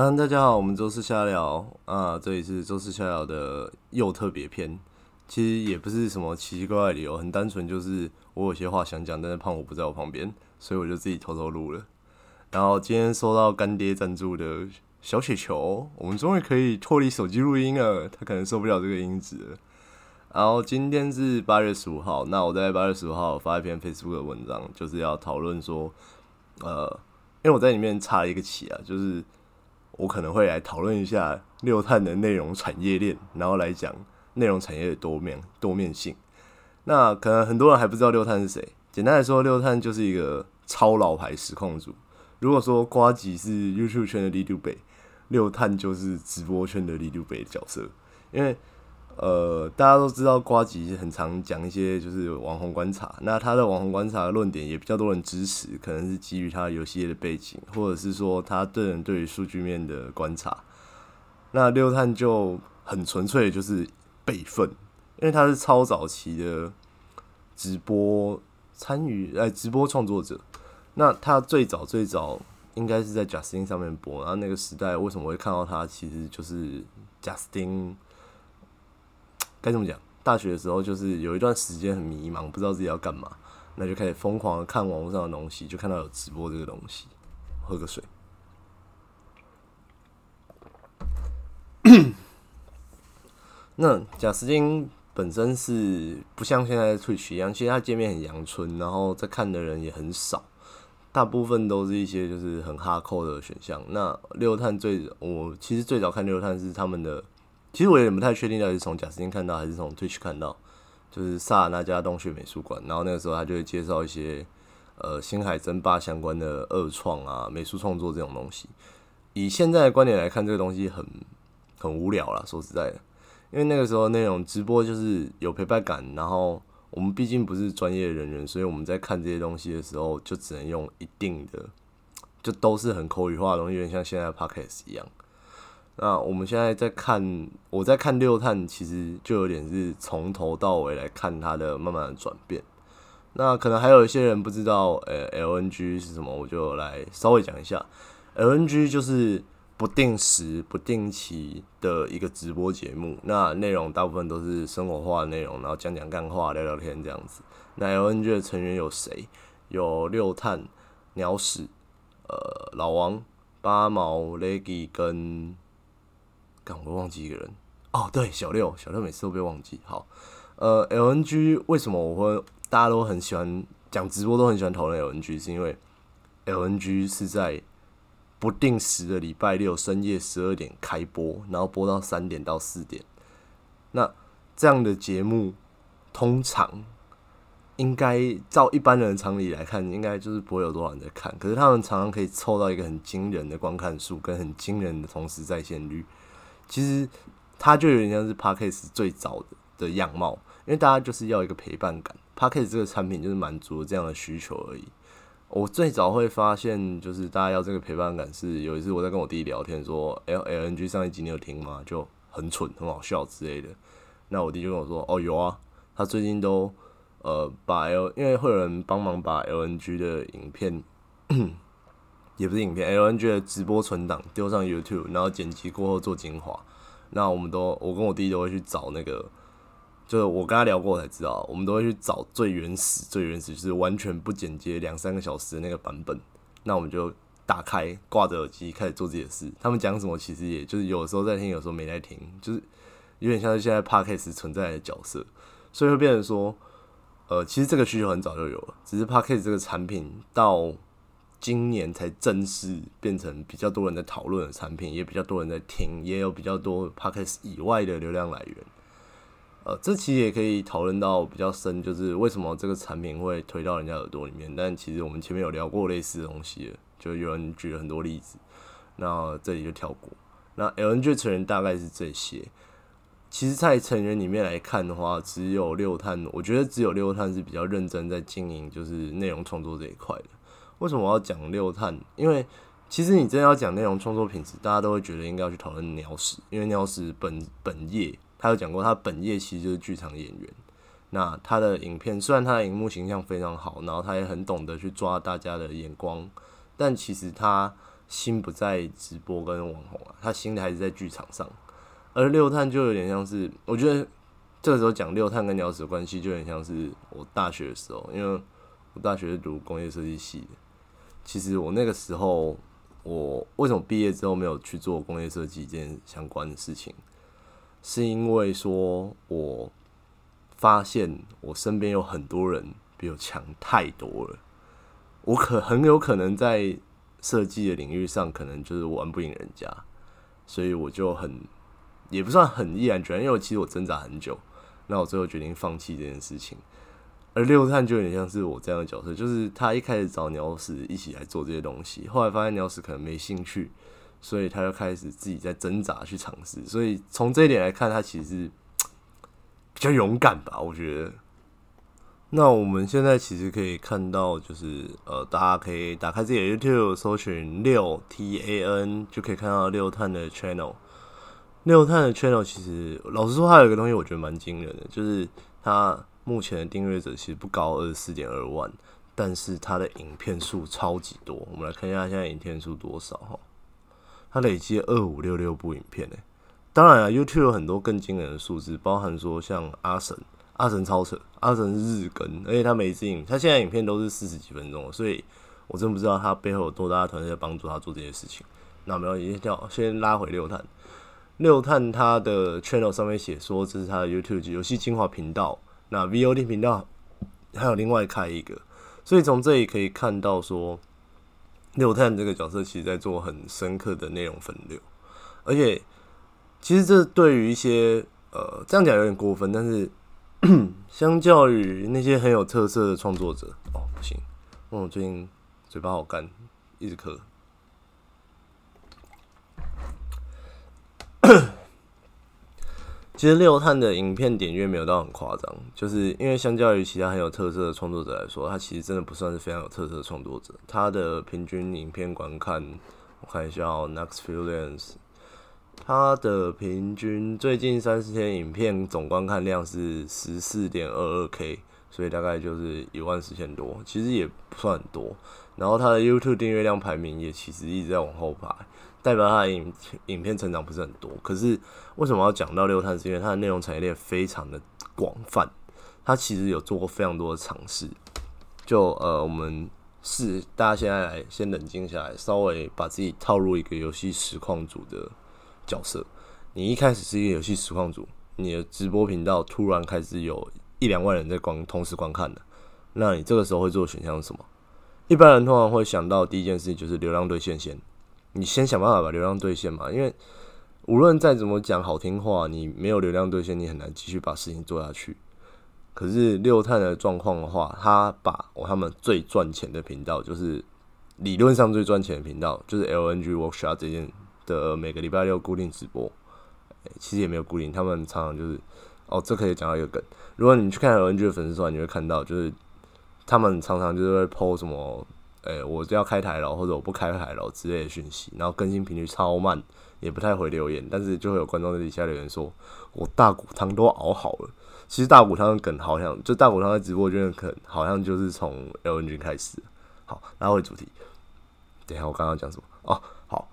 嗯，大家好，我们周四瞎聊啊，这里是周四瞎聊的又特别篇。其实也不是什么奇奇怪怪的理由，很单纯，就是我有些话想讲，但是胖虎不在我旁边，所以我就自己偷偷录了。然后今天收到干爹赞助的小雪球，我们终于可以脱离手机录音了，他可能受不了这个音质。然后今天是八月十五号，那我在八月十五号发一篇 Facebook 的文章，就是要讨论说，呃，因为我在里面插了一个旗啊，就是我可能会来讨论一下六碳的内容产业链，然后来讲内容产业的多面多面性。那可能很多人还不知道六碳是谁，简单来说，六碳就是一个超老牌实况组。如果说瓜吉是 YouTube 圈的李杜北，六碳就是直播圈的李杜北的角色，因为。呃，大家都知道瓜吉很常讲一些就是网红观察，那他的网红观察论点也比较多人支持，可能是基于他游戏业的背景，或者是说他对人对于数据面的观察。那六探就很纯粹就是备份，因为他是超早期的直播参与，哎，直播创作者。那他最早最早应该是在 Justin 上面播，然后那个时代为什么会看到他，其实就是 Justin。该怎么讲？大学的时候就是有一段时间很迷茫，不知道自己要干嘛，那就开始疯狂的看网络上的东西，就看到有直播这个东西。喝个水。那贾斯汀本身是不像现在的 Twitch 一样，其实它界面很阳春，然后在看的人也很少，大部分都是一些就是很哈扣的选项。那六探最我其实最早看六探是他们的。其实我有点不太确定，到底是从贾斯汀看到还是从 Twitch 看到，就是萨尔那家洞穴美术馆。然后那个时候他就会介绍一些呃星海争霸相关的二创啊、美术创作这种东西。以现在的观点来看，这个东西很很无聊啦，说实在的，因为那个时候那种直播就是有陪伴感，然后我们毕竟不是专业人员，所以我们在看这些东西的时候，就只能用一定的，就都是很口语化的东西，有点像现在 Podcast 一样。那我们现在在看，我在看六探，其实就有点是从头到尾来看它的慢慢的转变。那可能还有一些人不知道，呃，LNG 是什么，我就来稍微讲一下。LNG 就是不定时、不定期的一个直播节目，那内容大部分都是生活化的内容，然后讲讲干话、聊聊天这样子。那 LNG 的成员有谁？有六探、鸟屎、呃，老王、八毛、Leggy 跟。我忘记一个人哦，对，小六，小六每次都被忘记。好，呃，LNG 为什么我会大家都很喜欢讲直播，都很喜欢讨论 LNG，是因为 LNG 是在不定时的礼拜六深夜十二点开播，然后播到三点到四点。那这样的节目通常应该照一般人的常理来看，应该就是不会有多少人在看。可是他们常常可以凑到一个很惊人的观看数，跟很惊人的同时在线率。其实它就有点像是 Parkes 最早的的样貌，因为大家就是要一个陪伴感，Parkes 这个产品就是满足这样的需求而已。我最早会发现，就是大家要这个陪伴感，是有一次我在跟我弟聊天，说 L L N G 上一集你有听吗？就很蠢，很好笑之类的。那我弟就跟我说，哦，有啊，他最近都呃把 L，因为会有人帮忙把 L N G 的影片。也不是影片，LNG 的直播存档丢上 YouTube，然后剪辑过后做精华。那我们都，我跟我弟都会去找那个，就是我跟他聊过才知道，我们都会去找最原始、最原始，就是完全不剪接两三个小时的那个版本。那我们就打开，挂着耳机开始做自己的事。他们讲什么，其实也就是有时候在听，有时候没在听，就是有点像是现在 Podcast 存在的角色，所以会变成说，呃，其实这个需求很早就有了，只是 Podcast 这个产品到。今年才正式变成比较多人在讨论的产品，也比较多人在听，也有比较多 podcast 以外的流量来源。呃，这其实也可以讨论到比较深，就是为什么这个产品会推到人家耳朵里面。但其实我们前面有聊过类似的东西，就有人举了很多例子，那这里就跳过。那 LNG 成员大概是这些。其实，在成员里面来看的话，只有六探，我觉得只有六探是比较认真在经营，就是内容创作这一块的。为什么我要讲六探？因为其实你真的要讲内容创作品质，大家都会觉得应该要去讨论鸟屎，因为鸟屎本本业，他有讲过，他本业其实就是剧场演员。那他的影片虽然他的荧幕形象非常好，然后他也很懂得去抓大家的眼光，但其实他心不在直播跟网红啊，他心还是在剧场上。而六探就有点像是，我觉得这个时候讲六探跟鸟屎的关系，就有点像是我大学的时候，因为我大学是读工业设计系。其实我那个时候，我为什么毕业之后没有去做工业设计这件相关的事情，是因为说我发现我身边有很多人比我强太多了，我可很有可能在设计的领域上，可能就是玩不赢人家，所以我就很。也不算很毅然决然，因为其实我挣扎很久，那我最后决定放弃这件事情。而六探就有点像是我这样的角色，就是他一开始找鸟屎一起来做这些东西，后来发现鸟屎可能没兴趣，所以他就开始自己在挣扎去尝试。所以从这一点来看，他其实比较勇敢吧，我觉得。那我们现在其实可以看到，就是呃，大家可以打开自己的 YouTube，搜寻六 T A N，就可以看到六探的 channel。六探的 channel 其实，老实说，它有一个东西我觉得蛮惊人的，就是它目前的订阅者其实不高，二十四点二万，但是它的影片数超级多。我们来看一下他现在影片数多少哈，它累积二五六六部影片呢。当然啊，YouTube 有很多更惊人的数字，包含说像阿神，阿神超扯，阿神日更，而且他每次影，他现在影片都是四十几分钟，所以我真不知道他背后有多大的团队在帮助他做这些事情。那没有，先叫先拉回六探。六探他的 channel 上面写说这是他的 YouTube 游戏精华频道，那 VOD 频道还有另外开一个，所以从这里可以看到说六探这个角色其实在做很深刻的内容分流，而且其实这对于一些呃这样讲有点过分，但是 相较于那些很有特色的创作者，哦不行，我最近嘴巴好干，一直咳。其实六探的影片点阅没有到很夸张，就是因为相较于其他很有特色的创作者来说，他其实真的不算是非常有特色的创作者。他的平均影片观看，我看一下哦，Next Few Lens，他的平均最近三十天影片总观看量是十四点二二 K，所以大概就是一万四千多，其实也不算很多。然后他的 YouTube 订阅量排名也其实一直在往后排。代表他的影影片成长不是很多，可是为什么要讲到六探？是因为它的内容产业链非常的广泛，它其实有做过非常多的尝试。就呃，我们是大家现在来先冷静下来，稍微把自己套入一个游戏实况组的角色。你一开始是一个游戏实况组，你的直播频道突然开始有一两万人在观同时观看的，那你这个时候会做的选项是什么？一般人通常会想到第一件事情就是流量对线线。你先想办法把流量兑现嘛，因为无论再怎么讲好听话，你没有流量兑现，你很难继续把事情做下去。可是六探的状况的话，他把我他们最赚钱的频道，就是理论上最赚钱的频道，就是 LNG Workshop 这件的每个礼拜六固定直播。其实也没有固定，他们常常就是哦，这可以讲到一个梗。如果你去看 LNG 的粉丝团，你会看到就是他们常常就是会 PO 什么。诶，我就要开台了，或者我不开台了之类的讯息，然后更新频率超慢，也不太回留言，但是就会有观众在底下留言说：“我大骨汤都熬好了。”其实大骨汤的梗好像就大骨汤在直播间的梗好像就是从 L N 君开始。好，拉回主题。等一下，我刚刚讲什么？哦，好，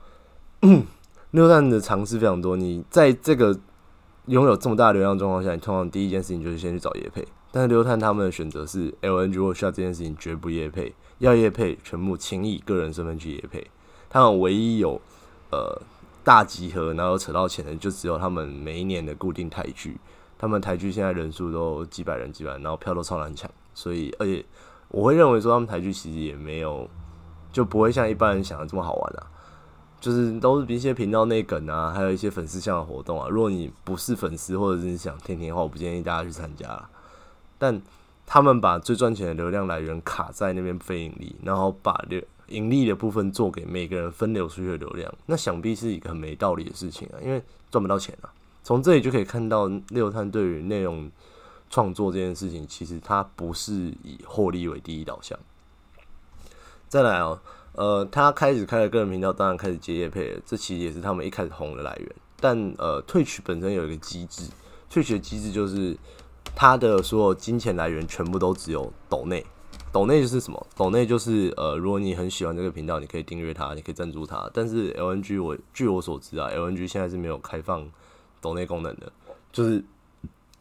六蛋的尝试非常多。你在这个拥有这么大流量状况下，你通常第一件事情就是先去找叶配。但是刘探他们的选择是 L N G 或需要这件事情绝不叶配。要业配，全部轻易个人身份去业配。他们唯一有呃大集合，然后扯到钱的，就只有他们每一年的固定台剧。他们台剧现在人数都几百人、几百人，然后票都超难抢。所以，而且我会认为说，他们台剧其实也没有，就不会像一般人想的这么好玩啊。就是都是一些频道内梗啊，还有一些粉丝向的活动啊。如果你不是粉丝，或者是想听听的话，我不建议大家去参加。但他们把最赚钱的流量来源卡在那边非盈利，然后把流盈利的部分做给每个人分流出去的流量，那想必是一个很没道理的事情啊，因为赚不到钱啊。从这里就可以看到六探对于内容创作这件事情，其实它不是以获利为第一导向。再来哦，呃，他开始开了个人频道，当然开始接业配了，这其实也是他们一开始红的来源。但呃，退取本身有一个机制，退取的机制就是。他的所有金钱来源全部都只有抖内，抖内是什么？抖内就是呃，如果你很喜欢这个频道，你可以订阅它，你可以赞助它。但是 LNG 我据我所知啊，LNG 现在是没有开放抖内功能的，就是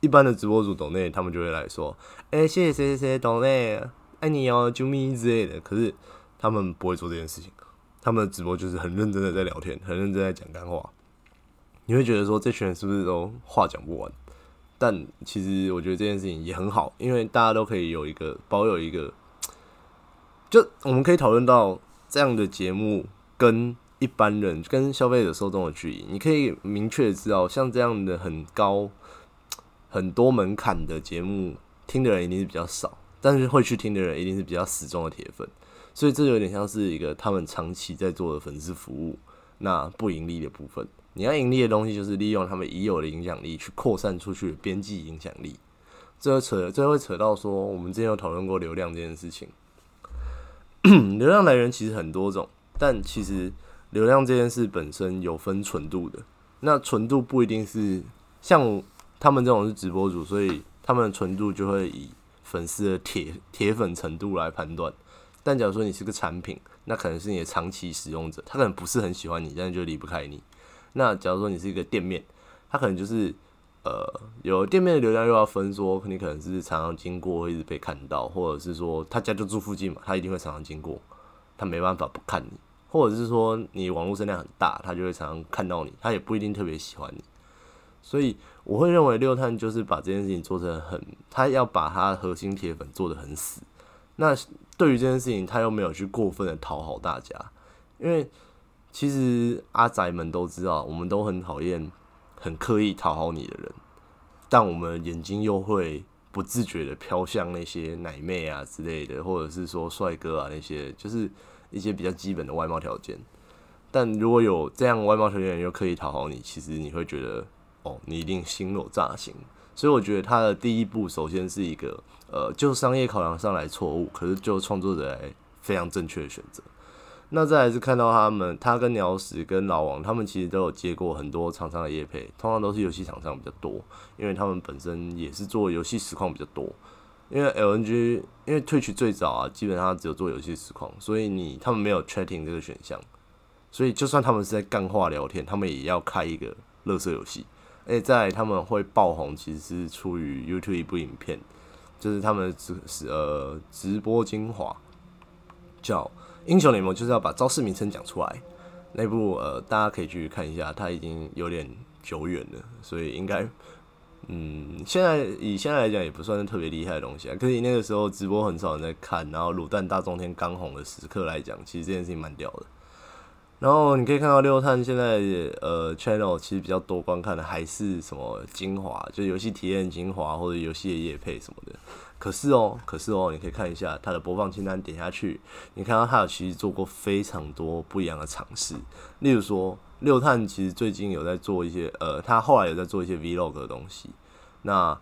一般的直播主抖内，他们就会来说，哎，谢谢谁谁谁抖内，爱你哦，啾咪之类的。可是他们不会做这件事情，他们的直播就是很认真的在聊天，很认真在讲干话。你会觉得说这群人是不是都话讲不完？但其实我觉得这件事情也很好，因为大家都可以有一个保有一个。就我们可以讨论到这样的节目跟一般人、跟消费者受众的距离，你可以明确知道，像这样的很高、很多门槛的节目，听的人一定是比较少，但是会去听的人一定是比较死忠的铁粉，所以这有点像是一个他们长期在做的粉丝服务，那不盈利的部分。你要盈利的东西，就是利用他们已有的影响力去扩散出去的边际影响力。这扯，这会扯到说，我们之前有讨论过流量这件事情。流量来源其实很多种，但其实流量这件事本身有分纯度的。那纯度不一定是像他们这种是直播主，所以他们的纯度就会以粉丝的铁铁粉程度来判断。但假如说你是个产品，那可能是你的长期使用者，他可能不是很喜欢你，但是就离不开你。那假如说你是一个店面，他可能就是。呃，有店面的流量又要分，说你可能是常常经过，一直被看到，或者是说他家就住附近嘛，他一定会常常经过，他没办法不看你，或者是说你网络声量很大，他就会常常看到你，他也不一定特别喜欢你。所以我会认为六探就是把这件事情做成很，他要把他核心铁粉做的很死。那对于这件事情，他又没有去过分的讨好大家，因为其实阿宅们都知道，我们都很讨厌。很刻意讨好你的人，但我们眼睛又会不自觉的飘向那些奶妹啊之类的，或者是说帅哥啊那些，就是一些比较基本的外貌条件。但如果有这样外貌条件又刻意讨好你，其实你会觉得哦，你一定心若乍行。所以我觉得他的第一步，首先是一个呃，就商业考量上来错误，可是就创作者来非常正确的选择。那再来是看到他们，他跟鸟屎跟老王，他们其实都有接过很多厂商的业配，通常都是游戏厂商比较多，因为他们本身也是做游戏实况比较多。因为 LNG，因为 Twitch 最早啊，基本上只有做游戏实况，所以你他们没有 chatting 这个选项，所以就算他们是在干话聊天，他们也要开一个乐色游戏。而且在他们会爆红，其实是出于 YouTube 一部影片，就是他们直呃直播精华叫。英雄联盟就是要把招式名称讲出来，那部呃大家可以去看一下，它已经有点久远了，所以应该嗯现在以现在来讲也不算是特别厉害的东西啊。可是那个时候直播很少人在看，然后卤蛋大中天刚红的时刻来讲，其实这件事情蛮屌的。然后你可以看到六探现在呃 channel 其实比较多观看的还是什么精华，就游戏体验精华或者游戏的夜配什么的。可是哦，可是哦，你可以看一下他的播放清单，点下去，你看到他有其实做过非常多不一样的尝试。例如说，六探其实最近有在做一些，呃，他后来有在做一些 vlog 的东西。那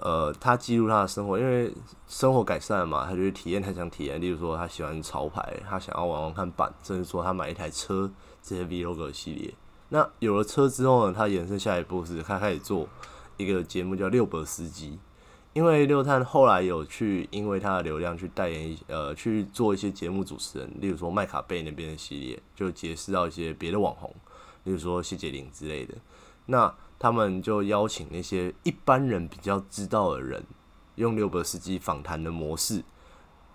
呃，他记录他的生活，因为生活改善了嘛，他就体验他想体验。例如说，他喜欢潮牌，他想要玩玩看板，甚至说他买一台车，这些 vlog 系列。那有了车之后呢，他延伸下一步是他开始做一个节目叫六百司机。因为六探后来有去，因为他的流量去代言一呃去做一些节目主持人，例如说麦卡贝那边的系列，就结识到一些别的网红，例如说谢杰林之类的。那他们就邀请那些一般人比较知道的人，用六百司机访谈的模式，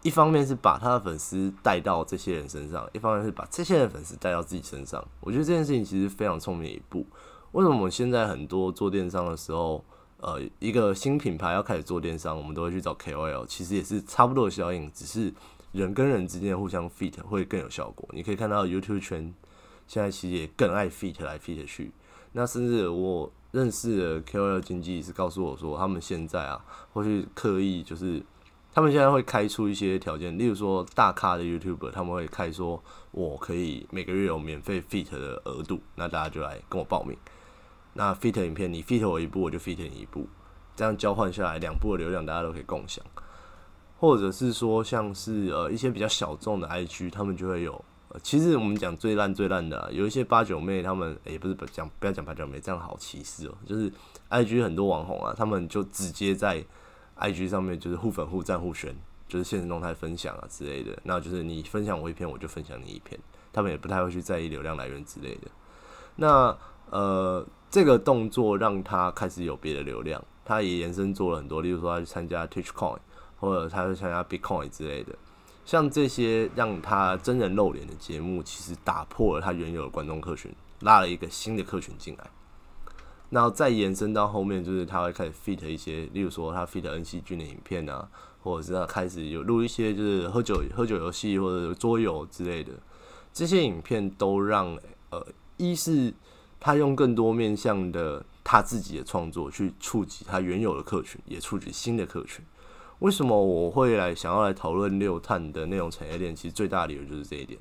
一方面是把他的粉丝带到这些人身上，一方面是把这些人粉丝带到自己身上。我觉得这件事情其实非常聪明一步。为什么我们现在很多做电商的时候？呃，一个新品牌要开始做电商，我们都会去找 KOL，其实也是差不多的效应，只是人跟人之间互相 fit 会更有效果。你可以看到 YouTube 圈现在其实也更爱 fit 来 fit 去，那甚至我认识的 KOL 经纪是告诉我说，他们现在啊，会去刻意就是他们现在会开出一些条件，例如说大咖的 YouTuber 他们会开说，我可以每个月有免费 fit 的额度，那大家就来跟我报名。那 fit 影片，你 fit 我一部，我就 fit 你一部，这样交换下来，两部的流量大家都可以共享。或者是说，像是呃一些比较小众的 IG，他们就会有。其实我们讲最烂最烂的，有一些八九妹，他们也不是不讲，不要讲八九妹，这样好歧视哦。就是 IG 很多网红啊，他们就直接在 IG 上面就是互粉互赞互宣。就是现实动态分享啊之类的。那就是你分享我一篇，我就分享你一篇，他们也不太会去在意流量来源之类的。那呃，这个动作让他开始有别的流量，他也延伸做了很多，例如说他去参加 TwitchCoin，或者他去参加 Bitcoin 之类的。像这些让他真人露脸的节目，其实打破了他原有的观众客群，拉了一个新的客群进来。然后再延伸到后面，就是他会开始 fit 一些，例如说他 fit N C 君的影片啊，或者是他开始有录一些就是喝酒喝酒游戏或者桌游之类的，这些影片都让呃，一是他用更多面向的他自己的创作去触及他原有的客群，也触及新的客群。为什么我会来想要来讨论六碳的内容产业链？其实最大的理由就是这一点。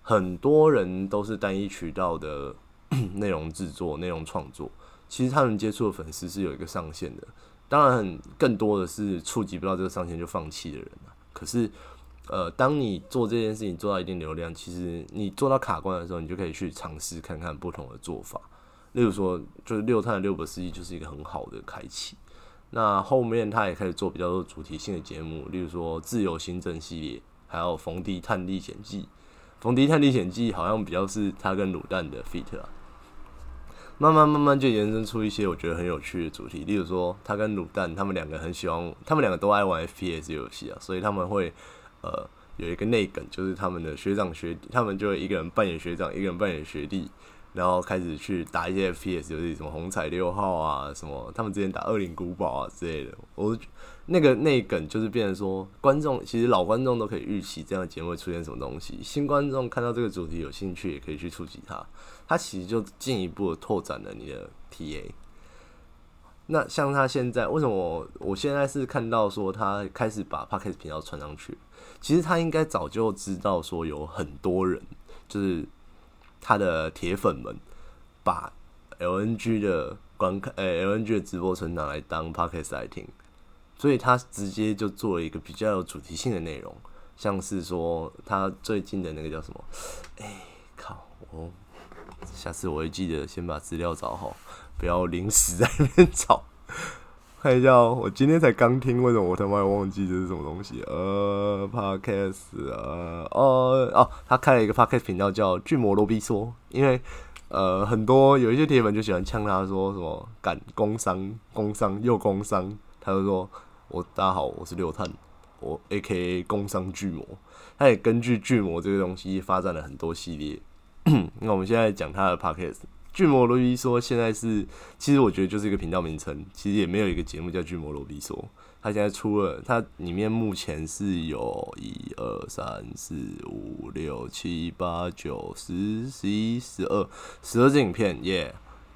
很多人都是单一渠道的 内容制作、内容创作，其实他们接触的粉丝是有一个上限的。当然，更多的是触及不到这个上限就放弃的人可是，呃，当你做这件事情做到一定流量，其实你做到卡关的时候，你就可以去尝试看看不同的做法。例如说，就是六碳的六百四亿就是一个很好的开启。那后面他也开始做比较多主题性的节目，例如说自由行政系列，还有冯迪探历险记。冯迪探历险记好像比较是他跟卤蛋的 fit 啊。慢慢慢慢就延伸出一些我觉得很有趣的主题，例如说他跟卤蛋他们两个很喜欢，他们两个都爱玩 FPS 游戏啊，所以他们会呃有一个内梗，就是他们的学长学弟，他们就一个人扮演学长，一个人扮演学弟。然后开始去打一些 FPS 游戏，什么红彩六号啊，什么他们之前打恶灵古堡啊之类的。我那个内梗就是变成说，观众其实老观众都可以预期这样的节目会出现什么东西，新观众看到这个主题有兴趣，也可以去触及它。它其实就进一步的拓展了你的 TA。那像他现在为什么我现在是看到说他开始把 Podcast 频道传上去，其实他应该早就知道说有很多人就是。他的铁粉们把 LNG 的观看，诶，LNG 的直播存档来当 podcast 来听，所以他直接就做了一个比较有主题性的内容，像是说他最近的那个叫什么？哎，靠，我下次我会记得先把资料找好，不要临时在那边找。看一下哦，我今天才刚听，为什么我他妈忘记这是什么东西？呃，podcast 啊，哦哦，他开了一个 podcast 频道叫巨魔罗比说，因为呃很多有一些铁粉就喜欢呛他说什么敢工商工商又工商，他就说我大家好，我是六探，我 A K A 工商巨魔，他也根据巨魔这个东西发展了很多系列，那我们现在讲他的 podcast。巨魔罗比说：“现在是，其实我觉得就是一个频道名称，其实也没有一个节目叫巨魔罗比说。他现在出了，它里面目前是有一二三四五六七八九十十一十二十二支影片，耶，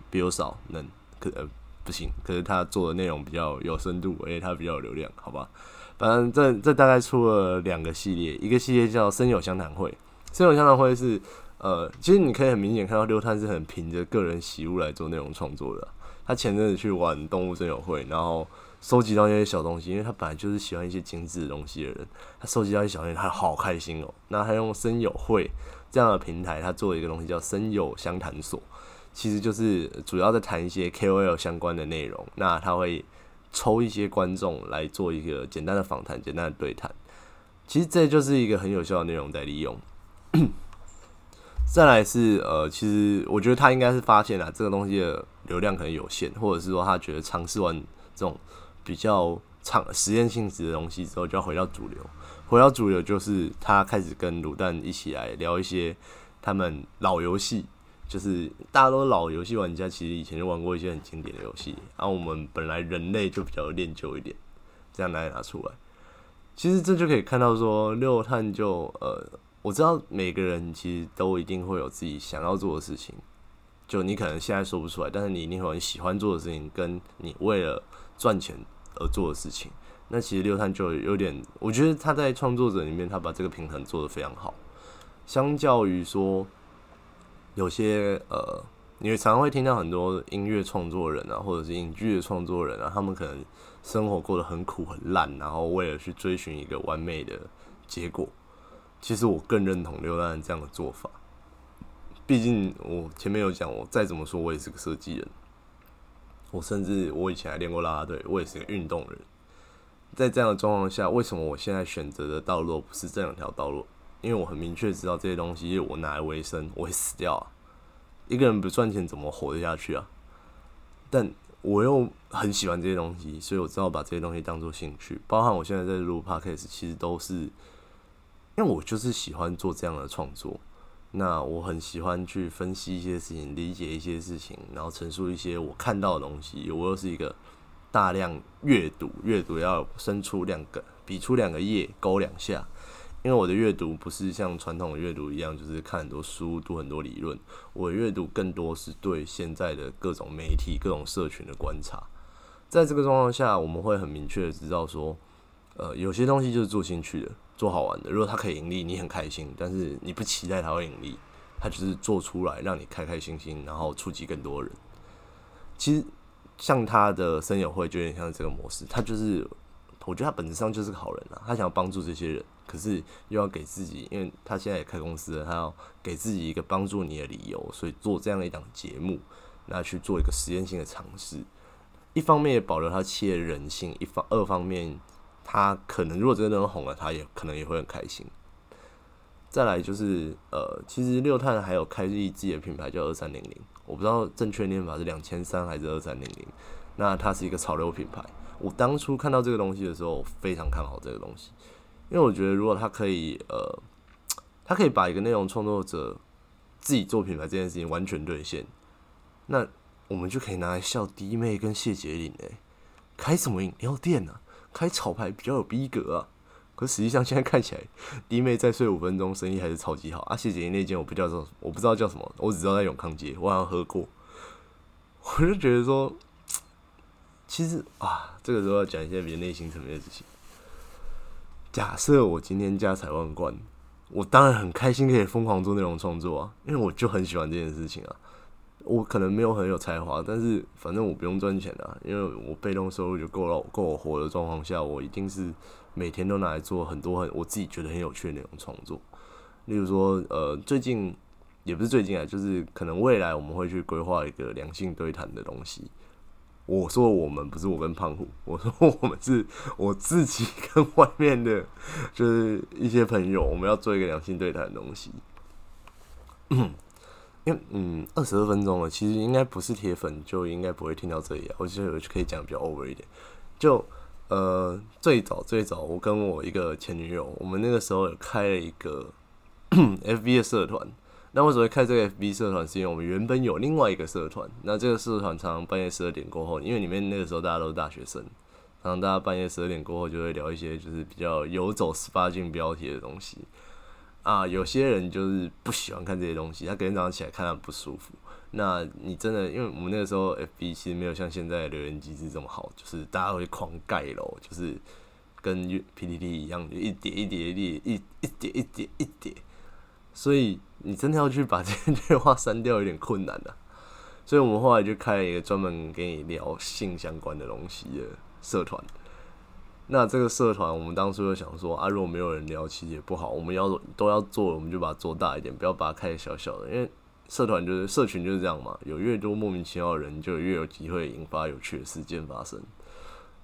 比我少，能可呃不行，可是他做的内容比较有深度，而且他比较有流量，好吧？反正这这大概出了两个系列，一个系列叫声友相谈会，声友相谈会是。”呃，其实你可以很明显看到六探是很凭着个人喜恶来做内容创作的。他前阵子去玩动物森友会，然后收集到一些小东西，因为他本来就是喜欢一些精致的东西的人，他收集到一些小东西，他好开心哦。那他用森友会这样的平台，他做了一个东西叫森友相谈所，其实就是主要在谈一些 KOL 相关的内容。那他会抽一些观众来做一个简单的访谈、简单的对谈。其实这就是一个很有效的内容在利用。再来是呃，其实我觉得他应该是发现了这个东西的流量可能有限，或者是说他觉得尝试完这种比较长实验性质的东西之后，就要回到主流。回到主流就是他开始跟卤蛋一起来聊一些他们老游戏，就是大家都老游戏玩家，其实以前就玩过一些很经典的游戏，然后我们本来人类就比较恋旧一点，这样拿拿出来，其实这就可以看到说六探就呃。我知道每个人其实都一定会有自己想要做的事情，就你可能现在说不出来，但是你一定会很喜欢做的事情，跟你为了赚钱而做的事情。那其实六探就有点，我觉得他在创作者里面，他把这个平衡做得非常好。相较于说有些呃，你常常会听到很多音乐创作人啊，或者是影剧的创作人啊，他们可能生活过得很苦很烂，然后为了去追寻一个完美的结果。其实我更认同刘丹这样的做法，毕竟我前面有讲，我再怎么说，我也是个设计人，我甚至我以前还练过啦啦队，我也是个运动人。在这样的状况下，为什么我现在选择的道路不是这两条道路？因为我很明确知道这些东西我拿来维生，我会死掉啊！一个人不赚钱怎么活得下去啊？但我又很喜欢这些东西，所以我知道把这些东西当做兴趣。包含我现在在录 podcast，其实都是因为我就是喜欢做这样的创作。那我很喜欢去分析一些事情，理解一些事情，然后陈述一些我看到的东西。我又是一个大量阅读，阅读要伸出两个，比出两个页，勾两下。因为我的阅读不是像传统的阅读一样，就是看很多书、读很多理论。我阅读更多是对现在的各种媒体、各种社群的观察。在这个状况下，我们会很明确的知道说，呃，有些东西就是做兴趣的、做好玩的。如果它可以盈利，你很开心；但是你不期待它会盈利，它就是做出来让你开开心心，然后触及更多人。其实像他的声友会就有点像这个模式，他就是。我觉得他本质上就是个好人啊，他想要帮助这些人，可是又要给自己，因为他现在也开公司，他要给自己一个帮助你的理由，所以做这样的一档节目，那去做一个实验性的尝试。一方面也保留他企业人性，一方二方面他可能如果真的能红了，他也可能也会很开心。再来就是呃，其实六探还有开自己的品牌叫二三零零，我不知道正确念法是两千三还是二三零零，那它是一个潮流品牌。我当初看到这个东西的时候，非常看好这个东西，因为我觉得如果他可以，呃，他可以把一个内容创作者自己做品牌这件事情完全兑现，那我们就可以拿来笑弟妹跟谢杰林诶，开什么饮料店呢？开潮牌比较有逼格啊。可实际上现在看起来，弟妹再睡五分钟，生意还是超级好。啊，谢姐姐那间我不叫做，我不知道叫什么，我只知道在永康街，我好像喝过。我就觉得说。其实啊，这个时候要讲一些比较内心层面的事情。假设我今天家财万贯，我当然很开心可以疯狂做内容创作啊，因为我就很喜欢这件事情啊。我可能没有很有才华，但是反正我不用赚钱啊，因为我被动收入就够了，够我活的状况下，我一定是每天都拿来做很多很我自己觉得很有趣的内容创作。例如说，呃，最近也不是最近啊，就是可能未来我们会去规划一个良性对谈的东西。我说我们不是我跟胖虎，我说我们是我自己跟外面的，就是一些朋友，我们要做一个良性对谈的东西。因为嗯，二十二分钟了，其实应该不是铁粉就应该不会听到这里啊。我觉得我可以讲比较 over 一点。就呃，最早最早，我跟我一个前女友，我们那个时候有开了一个 FB 的社团。那为什么会开这个 FB 社团？是因为我们原本有另外一个社团。那这个社团常常半夜十二点过后，因为里面那个时候大家都是大学生，常常大家半夜十二点过后就会聊一些就是比较游走十八禁标题的东西。啊，有些人就是不喜欢看这些东西，他隔天早上起来看他不舒服。那你真的，因为我们那个时候 FB 其实没有像现在留言机制这么好，就是大家会狂盖楼，就是跟 PPT 一样，就一叠一叠一叠一一叠一叠一叠。所以你真的要去把这些对话删掉，有点困难的。所以我们后来就开了一个专门给你聊性相关的东西的社团。那这个社团，我们当初就想说啊，如果没有人聊，其实也不好。我们要都要做，我们就把它做大一点，不要把它开的小小的。因为社团就是社群就是这样嘛，有越多莫名其妙的人，就越有机会引发有趣的事件发生。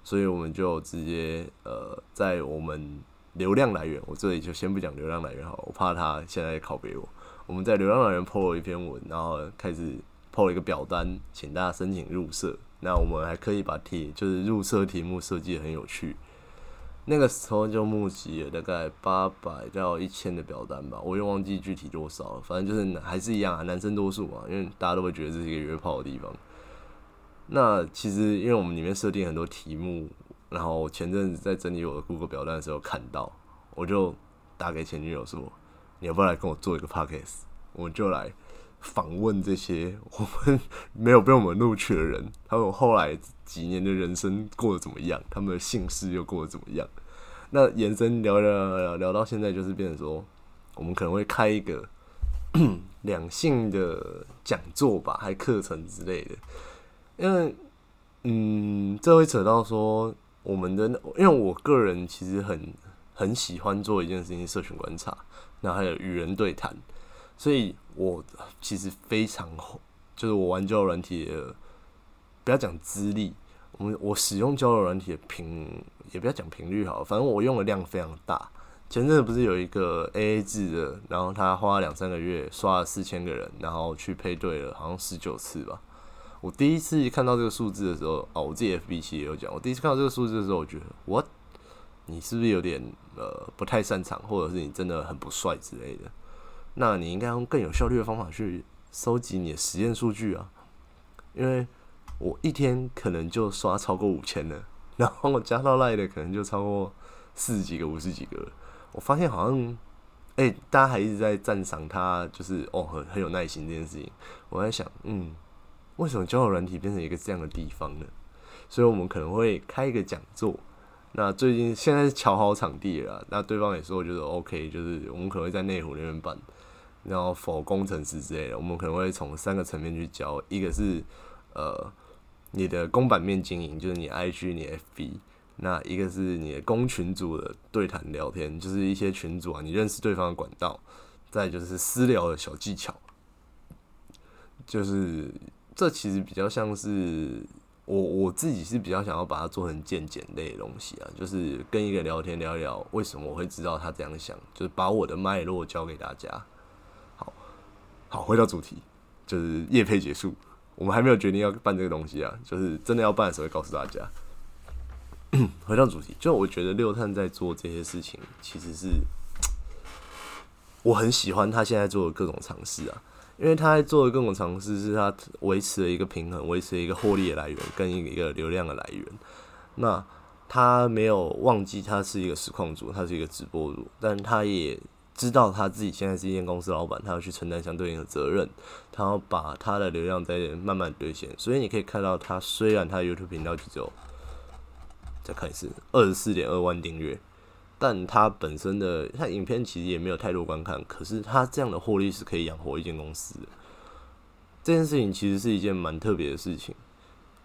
所以我们就直接呃，在我们。流量来源，我这里就先不讲流量来源好，我怕他现在拷贝我。我们在流量来源 PO 了一篇文，然后开始 PO 了一个表单，请大家申请入社。那我们还可以把题，就是入社题目设计的很有趣。那个时候就募集了大概八百到一千的表单吧，我又忘记具体多少了。反正就是还是一样啊，男生多数嘛，因为大家都会觉得这是一个约炮的地方。那其实因为我们里面设定很多题目。然后前阵子在整理我的 Google 表单的时候看到，我就打给前女友说：“你要不要来跟我做一个 Podcast？我就来访问这些 我们没有被我们录取的人，他们后来几年的人生过得怎么样？他们的姓氏又过得怎么样？那延伸聊聊聊聊到现在，就是变成说，我们可能会开一个 两性的讲座吧，还课程之类的。因为，嗯，这会扯到说。”我们的，因为我个人其实很很喜欢做一件事情，社群观察，然后还有与人对谈，所以我其实非常，就是我玩交友软体的，不要讲资历，我们我使用交友软体的频，也不要讲频率好，反正我用的量非常大。前阵子不是有一个 A A 制的，然后他花了两三个月刷了四千个人，然后去配对了，好像十九次吧。我第一次看到这个数字的时候，哦，我自己 F B 期也有讲，我第一次看到这个数字的时候，我觉得我，你是不是有点呃不太擅长，或者是你真的很不帅之类的？那你应该用更有效率的方法去收集你的实验数据啊，因为我一天可能就刷超过五千了，然后我加到赖的可能就超过四十几个、五十几个。我发现好像，哎，大家还一直在赞赏他，就是哦，很很有耐心这件事情。我在想，嗯，为什么交友软体变成一个这样的地方呢？所以我们可能会开一个讲座。那最近现在是瞧好场地了，那对方也说，我觉得 OK，就是我们可能会在内湖那边办，然后否工程师之类的，我们可能会从三个层面去教，一个是呃你的公版面经营，就是你 IG、你 FB。那一个是你的公群组的对谈聊天，就是一些群组啊，你认识对方的管道；再就是私聊的小技巧，就是这其实比较像是我我自己是比较想要把它做成见简类的东西啊，就是跟一个聊天聊一聊，为什么我会知道他这样想，就是把我的脉络教给大家。好，回到主题，就是夜配结束，我们还没有决定要办这个东西啊，就是真的要办的时候会告诉大家。回到主题，就我觉得六探在做这些事情，其实是我很喜欢他现在做的各种尝试啊，因为他在做的各种尝试是他维持了一个平衡，维持了一个获利的来源跟一个流量的来源。那他没有忘记他是一个实况主，他是一个直播主，但他也知道他自己现在是一间公司老板，他要去承担相对应的责任，他要把他的流量在慢慢兑现。所以你可以看到，他虽然他 YouTube 频道只有。再看一次，二十四点二万订阅，但他本身的他影片其实也没有太多观看，可是他这样的获利是可以养活一间公司的。这件事情其实是一件蛮特别的事情。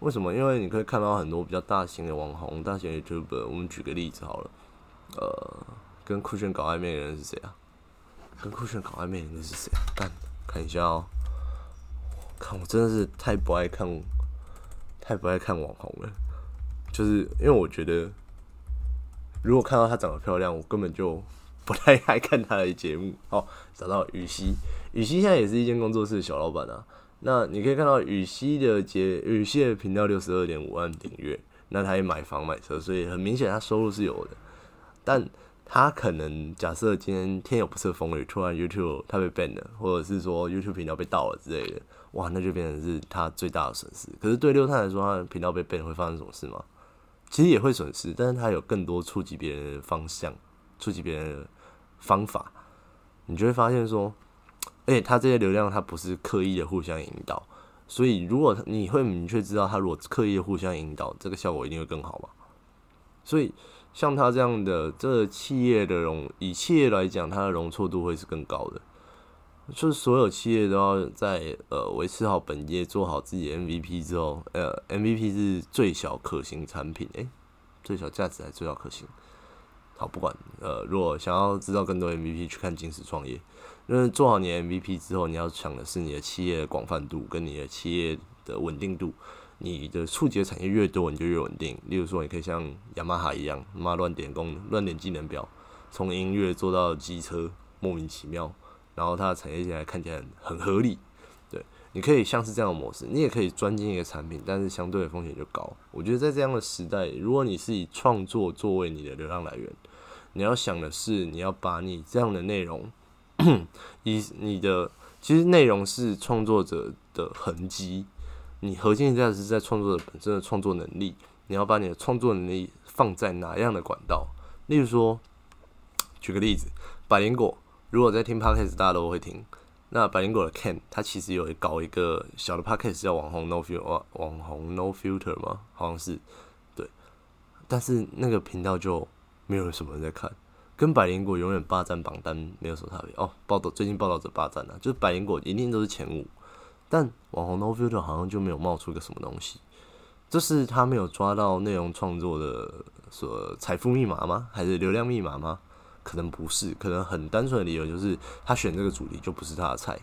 为什么？因为你可以看到很多比较大型的网红、大型 YouTube。我们举个例子好了，呃，跟酷炫搞暧昧的人是谁啊？跟酷炫搞暧昧的是谁？看，看一下哦。看，我真的是太不爱看，太不爱看网红了。就是因为我觉得，如果看到她长得漂亮，我根本就不太爱看她的节目。哦，找到雨熙，雨熙现在也是一间工作室的小老板啊。那你可以看到雨熙的节，雨熙的频道六十二点五万订阅。那他也买房买车，所以很明显他收入是有的。但他可能假设今天天有不测风雨，突然 YouTube 他被 ban 了，或者是说 YouTube 频道被盗了之类的，哇，那就变成是他最大的损失。可是对六探来说，他的频道被 ban 会发生什么事吗？其实也会损失，但是他有更多触及别人的方向，触及别人的方法，你就会发现说，而且他这些流量他不是刻意的互相引导，所以如果你会明确知道他如果刻意互相引导，这个效果一定会更好嘛。所以像他这样的，这企业的容以企业来讲，它的容错度会是更高的。就是所有企业都要在呃维持好本业，做好自己的 MVP 之后，呃 MVP 是最小可行产品，诶，最小价值还是最小可行？好，不管呃，如果想要知道更多 MVP，去看金石创业。因为做好你 MVP 之后，你要想的是你的企业的广泛度跟你的企业的稳定度。你的触及的产业越多，你就越稳定。例如说，你可以像雅马哈一样，妈乱点工，乱点技能表，从音乐做到机车，莫名其妙。然后它的产业现在看起来很合理，对，你可以像是这样的模式，你也可以专精一个产品，但是相对的风险就高。我觉得在这样的时代，如果你是以创作作为你的流量来源，你要想的是你要把你这样的内容，以你的其实内容是创作者的痕迹，你核心价值是在创作者本身的创作能力，你要把你的创作能力放在哪样的管道？例如说，举个例子，百灵果。如果在听 podcast，大家都会听。那百灵果的 Ken，他其实有搞一个小的 podcast 叫网红 No Filter，网红 No Filter 吗？好像是，对。但是那个频道就没有什么人在看，跟百灵果永远霸占榜单没有什么差别。哦，报道最近报道者霸占了，就是百灵果一定都是前五，但网红 No Filter 好像就没有冒出个什么东西。这是他没有抓到内容创作的所财富密码吗？还是流量密码吗？可能不是，可能很单纯的理由就是他选这个主题就不是他的菜，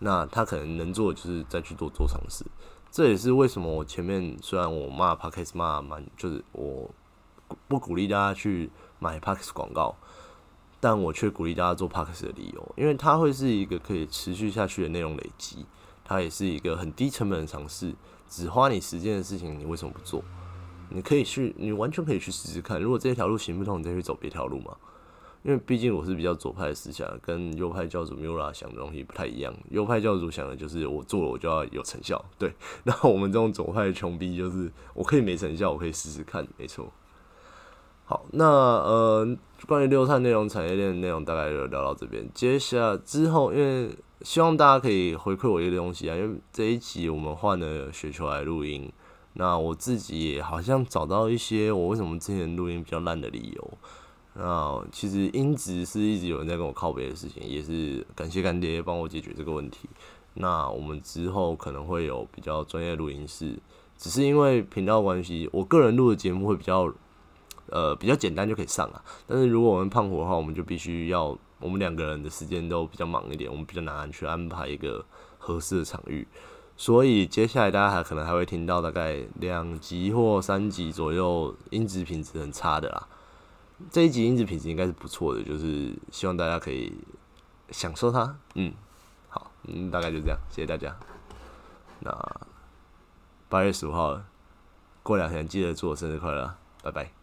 那他可能能做的就是再去做做尝试，这也是为什么我前面虽然我骂 Podcast 骂蛮，就是我不鼓励大家去买 Podcast 广告，但我却鼓励大家做 Podcast 的理由，因为它会是一个可以持续下去的内容累积，它也是一个很低成本的尝试，只花你时间的事情，你为什么不做？你可以去，你完全可以去试试看，如果这条路行不通，你再去走别条路嘛。因为毕竟我是比较左派的思想，跟右派教主 Mura 想的东西不太一样。右派教主想的就是我做了我就要有成效，对。那我们这种左派的穷逼就是我可以没成效，我可以试试看，没错。好，那呃，关于六碳内容产业链的内容大概就聊到这边。接下之后，因为希望大家可以回馈我一个东西啊，因为这一集我们换了雪球来录音，那我自己也好像找到一些我为什么之前录音比较烂的理由。那其实音质是一直有人在跟我靠背的事情，也是感谢干爹帮我解决这个问题。那我们之后可能会有比较专业录音室，只是因为频道关系，我个人录的节目会比较呃比较简单就可以上啊。但是如果我们胖虎的话，我们就必须要我们两个人的时间都比较忙一点，我们比较难去安排一个合适的场域。所以接下来大家还可能还会听到大概两集或三集左右音质品质很差的啦。这一集音质品质应该是不错的，就是希望大家可以享受它。嗯，好，嗯，大概就这样，谢谢大家。那八月十五号，过两天记得祝我生日快乐，拜拜。